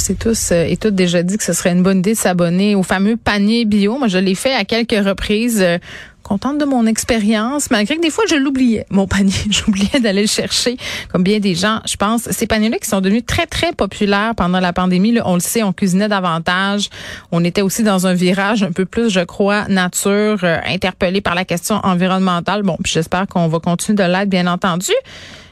S'est tous euh, et toutes déjà dit que ce serait une bonne idée de s'abonner au fameux panier bio. Moi, je l'ai fait à quelques reprises. Euh, contente de mon expérience, malgré que des fois je l'oubliais, mon panier. J'oubliais d'aller le chercher, comme bien des gens, je pense. Ces paniers-là qui sont devenus très, très populaires pendant la pandémie, là, on le sait, on cuisinait davantage. On était aussi dans un virage un peu plus, je crois, nature, euh, interpellé par la question environnementale. Bon, j'espère qu'on va continuer de l'être, bien entendu.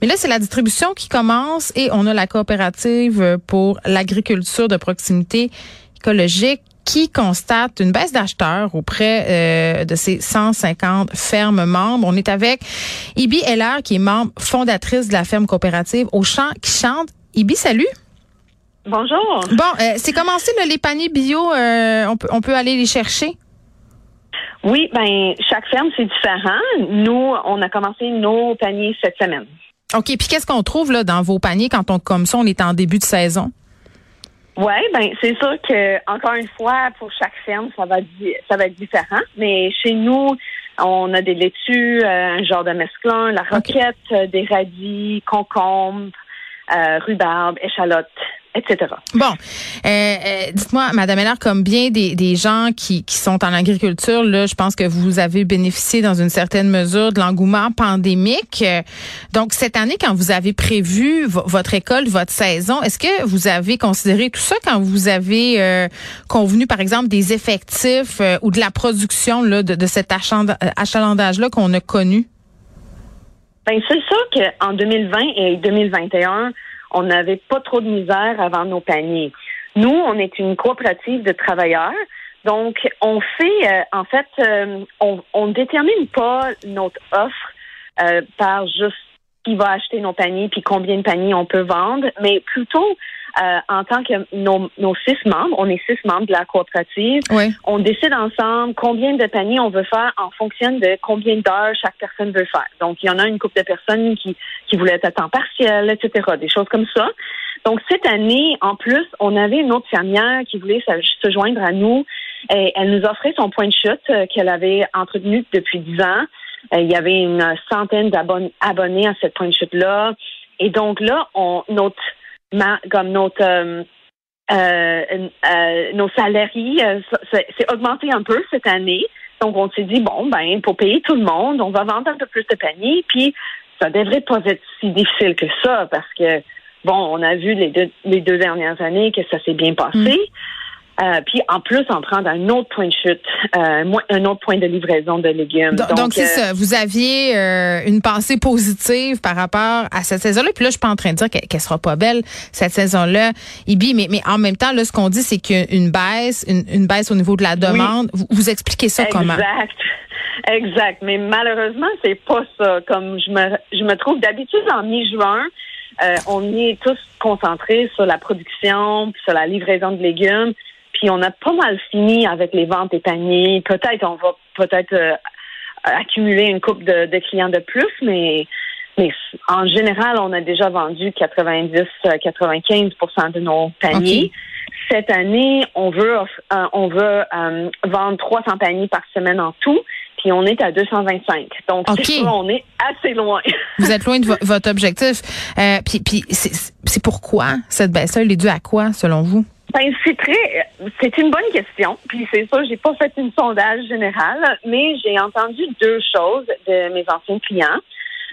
Mais là, c'est la distribution qui commence et on a la coopérative pour l'agriculture de proximité écologique qui constate une baisse d'acheteurs auprès euh, de ses 150 fermes membres. On est avec Ibi Heller, qui est membre fondatrice de la ferme coopérative au champ qui chante. Ibi, salut. Bonjour. Bon, euh, c'est commencé là, les paniers bio, euh, on, peut, on peut aller les chercher? Oui, ben chaque ferme c'est différent. Nous, on a commencé nos paniers cette semaine. OK, puis qu'est-ce qu'on trouve là dans vos paniers quand on comme ça on est en début de saison? Oui, ben c'est sûr que encore une fois pour chaque ferme ça va ça va être différent, mais chez nous on a des laitues, euh, un genre de mesclun, la roquette, euh, des radis, concombres, euh, rhubarbe, échalote, etc. Bon, euh, euh, dites-moi, Madame Heller, comme bien des, des gens qui, qui sont en agriculture, là, je pense que vous avez bénéficié dans une certaine mesure de l'engouement pandémique. Euh, Donc, cette année, quand vous avez prévu vo- votre école, votre saison, est-ce que vous avez considéré tout ça quand vous avez euh, convenu, par exemple, des effectifs euh, ou de la production là, de, de cet achalandage-là qu'on a connu? Ben c'est sûr qu'en 2020 et 2021, on n'avait pas trop de misère vendre nos paniers. Nous, on est une coopérative de travailleurs. Donc, on fait, euh, en fait, euh, on on ne détermine pas notre offre euh, par juste qui va acheter nos paniers puis combien de paniers on peut vendre, mais plutôt euh, en tant que nos, nos six membres, on est six membres de la coopérative, Oui. on décide ensemble combien de paniers on veut faire en fonction de combien d'heures chaque personne veut faire. Donc, il y en a une couple de personnes qui, qui voulaient être à temps partiel, etc., des choses comme ça. Donc, cette année, en plus, on avait une autre fermière qui voulait se, se joindre à nous. Et elle nous offrait son point de chute euh, qu'elle avait entretenu depuis dix ans. Euh, il y avait une centaine d'abonnés abonnés à cette point de chute-là. Et donc là, on, notre, comme notre, euh, euh, euh, nos salariés, euh, c'est c'est augmenté un peu cette année. Donc, on s'est dit, bon, ben, pour payer tout le monde, on va vendre un peu plus de paniers, puis ça devrait pas être si difficile que ça, parce que, bon, on a vu les deux, les deux dernières années que ça s'est bien passé. Euh, puis, en plus, on prend un autre point de chute, euh, un autre point de livraison de légumes. Donc, donc, c'est euh, ça. Vous aviez euh, une pensée positive par rapport à cette saison-là. Puis là, je suis pas en train de dire qu'elle qu'elle sera pas belle cette saison-là, Ibi. Mais, mais en même temps, là, ce qu'on dit, c'est qu'il y a une baisse, une, une baisse au niveau de la demande. Vous, vous expliquez ça comment? Exact. Exact. Mais malheureusement, c'est pas ça. Comme je me, je me trouve d'habitude en mi-juin, euh, on est tous concentrés sur la production, puis sur la livraison de légumes. Puis on a pas mal fini avec les ventes des paniers. Peut-être on va peut-être euh, accumuler une coupe de, de clients de plus, mais mais en général, on a déjà vendu 90-95% de nos paniers. Cette année, on veut euh, on veut euh, vendre 300 paniers par semaine en tout, puis on est à 225. Donc OK. c'est on est assez loin. Vous êtes loin de vo- votre objectif. Euh, puis c'est pourquoi cette baisse-là, elle est due à quoi, selon vous? Ben, c'est très, c'est une bonne question. Puis c'est ça, j'ai pas fait une sondage général, mais j'ai entendu deux choses de mes anciens clients.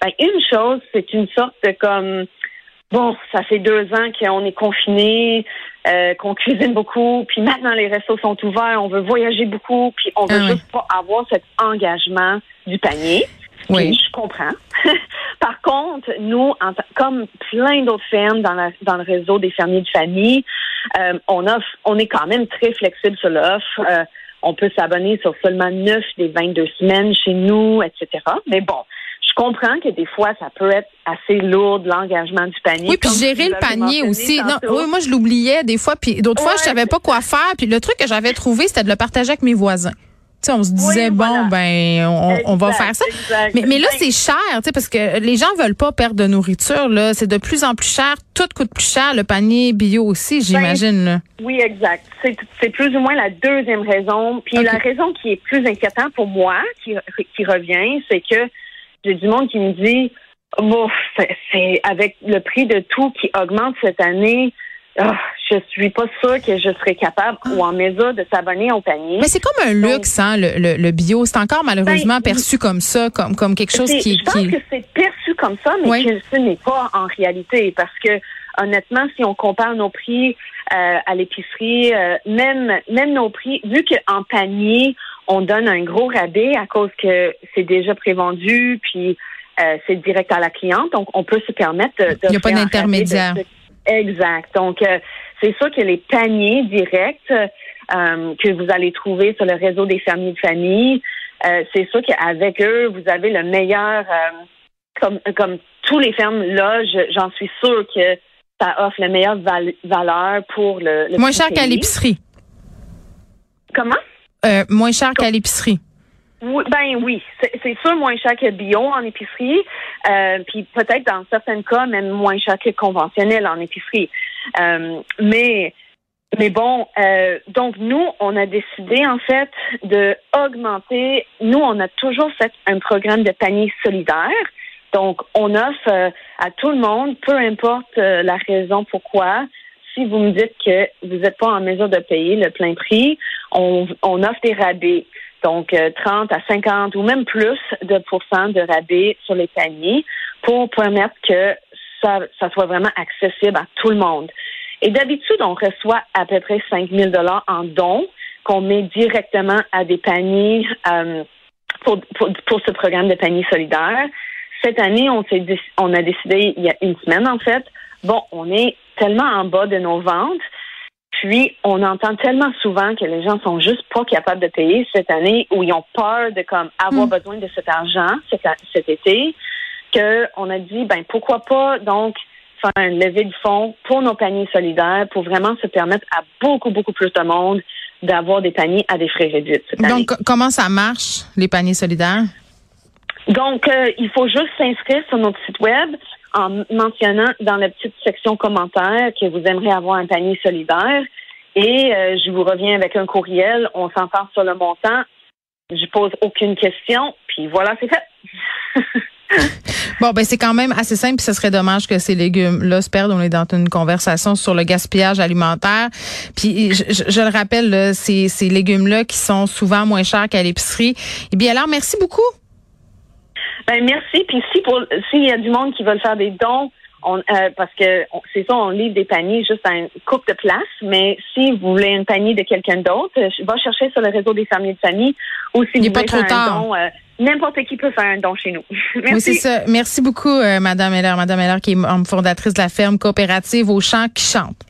Ben, une chose, c'est une sorte de comme, bon, ça fait deux ans qu'on est confiné, euh, qu'on cuisine beaucoup, puis maintenant les restos sont ouverts, on veut voyager beaucoup, puis on veut Ah oui. juste pas avoir cet engagement du panier. Oui. Puis je comprends. Par contre, nous, en, comme plein d'autres fermes dans, la, dans le réseau des fermiers de famille, euh, on offre, on est quand même très flexible sur l'offre. Euh, on peut s'abonner sur seulement 9 des 22 semaines chez nous, etc. Mais bon, je comprends que des fois, ça peut être assez lourd, l'engagement du panier. Oui, puis gérer le panier aussi. Non, oui, moi, je l'oubliais des fois, puis d'autres fois, je savais pas quoi faire. Puis le truc que j'avais trouvé, c'était de le partager avec mes voisins sais, on se disait bon ben on, va faire ça. Mais, mais là c'est cher, parce que les gens veulent pas perdre de nourriture là, c'est de plus en plus cher, tout coûte plus cher, le panier bio aussi, ben, j'imagine. oui, exact. C'est plus ou moins la deuxième raison. Puis la raison qui est plus inquiétante pour moi, qui, qui revient, c'est que j'ai du monde qui me dit, c'est avec le prix de tout qui augmente cette année. Oh, je suis pas sûre que je serais capable ou en mesure de s'abonner au panier. Mais c'est comme un luxe, hein, le, le, bio. C'est encore malheureusement ben, perçu comme ça, comme, comme quelque chose qui. Je pense que c'est perçu comme ça, mais que ce n'est pas en réalité. Parce que honnêtement, si on compare nos prix euh, à l'épicerie, euh, même même nos prix, vu qu'en panier, on donne un gros rabais à cause que c'est déjà prévendu, puis euh, c'est direct à la cliente, donc on peut se permettre de. Il n'y a pas d'intermédiaire. Exact. Donc, euh, c'est sûr que les paniers directs euh, que vous allez trouver sur le réseau des fermiers de famille, euh, c'est sûr qu'avec eux, vous avez le meilleur, comme, comme tous les fermes là, j'en suis sûre que ça offre la meilleure valeur pour le, le Moins cher qu'à l'épicerie. Comment? moins cher qu'à l'épicerie. Oui, ben oui, c'est sûr moins cher que bio en épicerie, euh, puis peut-être dans certains cas même moins cher que conventionnel en épicerie. Euh, mais mais bon, euh, donc nous, on a décidé en fait de augmenter. Nous, on a toujours fait un programme de panier solidaire. Donc, on offre à tout le monde, peu importe la raison pourquoi, si vous me dites que vous n'êtes pas en mesure de payer le plein prix, on, on offre des rabais. Donc, 30 euh, à 50 ou même plus de pourcents de rabais sur les paniers pour permettre que ça, ça soit vraiment accessible à tout le monde. Et d'habitude, on reçoit à peu près 5 000 dollars en dons qu'on met directement à des paniers euh, pour, pour, pour, ce programme de paniers solidaires. Cette année, on, on a décidé, il y a une semaine en fait, bon, on est tellement en bas de nos ventes puis, on entend tellement souvent que les gens sont juste pas capables de payer cette année ou ils ont peur de comme avoir mm. besoin de cet argent cet, cet été qu'on a dit, ben pourquoi pas donc faire un levée de fonds pour nos paniers solidaires pour vraiment se permettre à beaucoup, beaucoup plus de monde d'avoir des paniers à des frais réduits. Donc, comment ça marche, les paniers solidaires? Donc, euh, il faut juste s'inscrire sur notre site web en mentionnant dans la petite section commentaires que vous aimeriez avoir un panier solidaire. Et euh, je vous reviens avec un courriel. On s'entend sur le montant. Je pose aucune question. Puis voilà, c'est fait. bon, ben c'est quand même assez simple. Puis ce serait dommage que ces légumes-là se perdent. On est dans une conversation sur le gaspillage alimentaire. Puis je, je, le rappelle, ces, ces légumes-là qui sont souvent moins chers qu'à l'épicerie. Eh bien alors, merci beaucoup. Ben merci. Puis si pour s'il y a du monde qui veut faire des dons, on, euh, parce que c'est ça, on livre des paniers juste à une coupe de place. Mais si vous voulez un panier de quelqu'un d'autre, euh, va chercher sur le réseau des familles de famille ou si vous voulez faire un don. Euh, n'importe qui peut faire un don chez nous. Merci. Oui, c'est ça. Merci beaucoup, Madame Heller. Madame Heller, qui est fondatrice de la ferme coopérative au champ qui chante.